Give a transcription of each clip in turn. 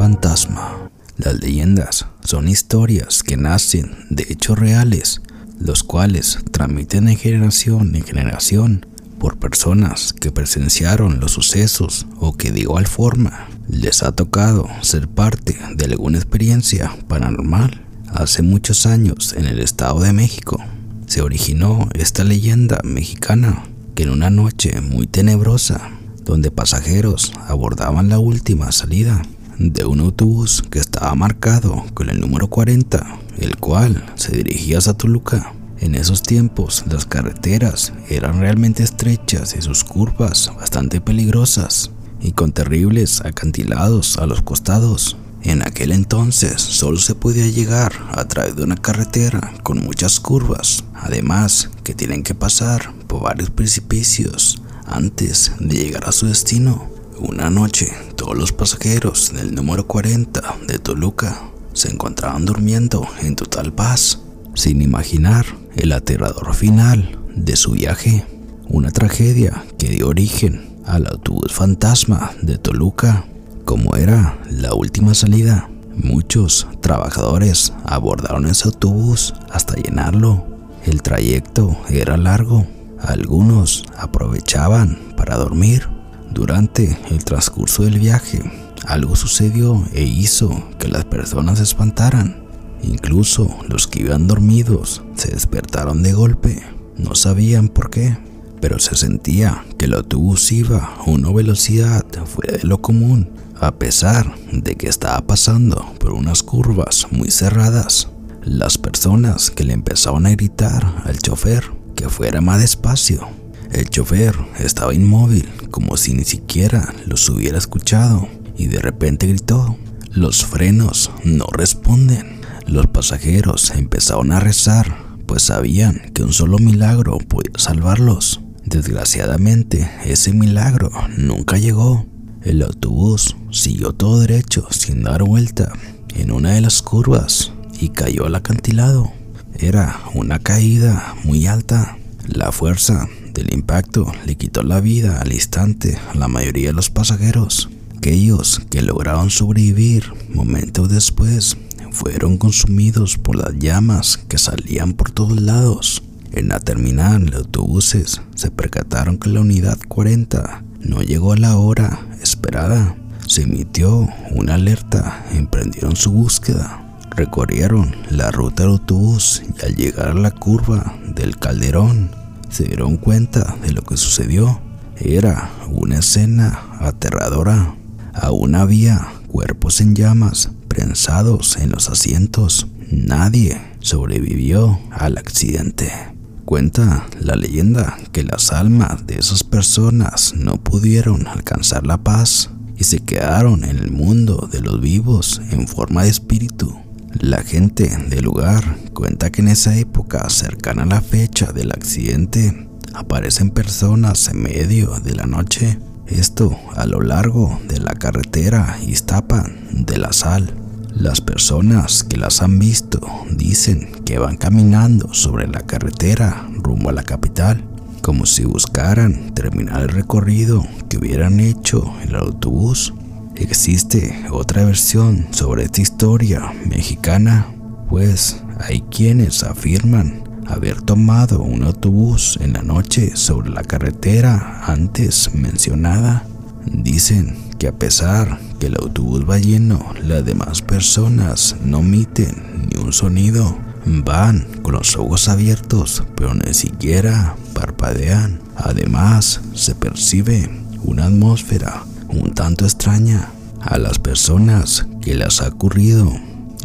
fantasma. Las leyendas son historias que nacen de hechos reales, los cuales transmiten de generación en generación por personas que presenciaron los sucesos o que de igual forma les ha tocado ser parte de alguna experiencia paranormal. Hace muchos años en el Estado de México se originó esta leyenda mexicana que en una noche muy tenebrosa, donde pasajeros abordaban la última salida de un autobús que estaba marcado con el número 40, el cual se dirigía a Toluca. En esos tiempos las carreteras eran realmente estrechas y sus curvas bastante peligrosas y con terribles acantilados a los costados. En aquel entonces solo se podía llegar a través de una carretera con muchas curvas, además que tienen que pasar por varios precipicios antes de llegar a su destino. Una noche, todos los pasajeros del número 40 de Toluca se encontraban durmiendo en total paz, sin imaginar el aterrador final de su viaje, una tragedia que dio origen al autobús fantasma de Toluca como era la última salida, muchos trabajadores abordaron ese autobús hasta llenarlo. El trayecto era largo. Algunos aprovechaban para dormir. Durante el transcurso del viaje, algo sucedió e hizo que las personas se espantaran. Incluso los que iban dormidos se despertaron de golpe. No sabían por qué, pero se sentía que el autobús iba a una velocidad fuera de lo común a pesar de que estaba pasando por unas curvas muy cerradas, las personas que le empezaban a gritar al chofer que fuera más despacio. El chofer estaba inmóvil, como si ni siquiera los hubiera escuchado, y de repente gritó, los frenos no responden. Los pasajeros empezaron a rezar, pues sabían que un solo milagro podía salvarlos. Desgraciadamente, ese milagro nunca llegó. El autobús siguió todo derecho sin dar vuelta en una de las curvas y cayó al acantilado. Era una caída muy alta. La fuerza del impacto le quitó la vida al instante a la mayoría de los pasajeros. Aquellos que lograron sobrevivir momentos después fueron consumidos por las llamas que salían por todos lados. En la terminal de autobuses se percataron que la unidad 40 no llegó a la hora esperada. Se emitió una alerta, emprendieron su búsqueda. Recorrieron la ruta del autobús y al llegar a la curva del calderón se dieron cuenta de lo que sucedió. Era una escena aterradora. Aún había cuerpos en llamas prensados en los asientos. Nadie sobrevivió al accidente. Cuenta la leyenda que las almas de esas personas no pudieron alcanzar la paz y se quedaron en el mundo de los vivos en forma de espíritu. La gente del lugar cuenta que en esa época cercana a la fecha del accidente aparecen personas en medio de la noche. Esto a lo largo de la carretera Iztapan de la Sal. Las personas que las han visto dicen que van caminando sobre la carretera rumbo a la capital, como si buscaran terminar el recorrido que hubieran hecho en el autobús. Existe otra versión sobre esta historia mexicana, pues hay quienes afirman haber tomado un autobús en la noche sobre la carretera antes mencionada. Dicen que a pesar que el autobús va lleno, las demás personas no emiten ni un sonido. Van con los ojos abiertos, pero ni siquiera parpadean. Además, se percibe una atmósfera un tanto extraña a las personas que les ha ocurrido.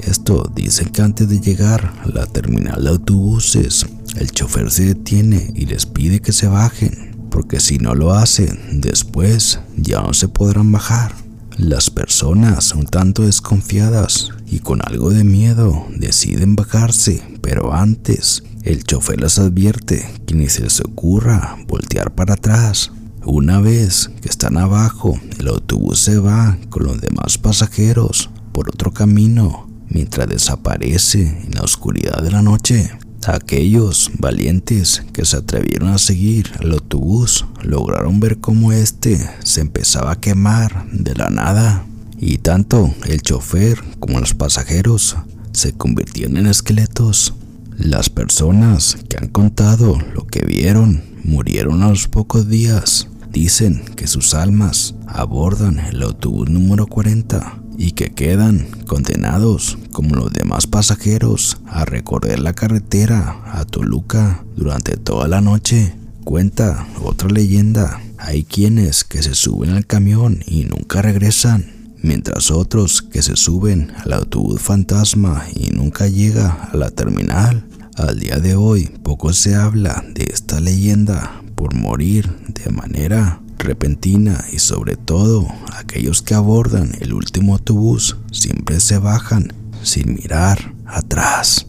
Esto dicen que antes de llegar a la terminal de autobuses, el chofer se detiene y les pide que se bajen porque si no lo hacen, después ya no se podrán bajar. Las personas un tanto desconfiadas y con algo de miedo deciden bajarse, pero antes el chofer les advierte que ni se les ocurra voltear para atrás. Una vez que están abajo, el autobús se va con los demás pasajeros por otro camino mientras desaparece en la oscuridad de la noche. Aquellos valientes que se atrevieron a seguir al autobús lograron ver cómo éste se empezaba a quemar de la nada. y tanto el chofer como los pasajeros se convirtieron en esqueletos. Las personas que han contado lo que vieron murieron a los pocos días. Dicen que sus almas abordan el autobús número 40 y que quedan condenados como los demás pasajeros a recorrer la carretera a Toluca durante toda la noche. Cuenta otra leyenda, hay quienes que se suben al camión y nunca regresan, mientras otros que se suben al autobús fantasma y nunca llega a la terminal. Al día de hoy poco se habla de esta leyenda por morir de manera repentina y sobre todo aquellos que abordan el último autobús siempre se bajan sin mirar atrás.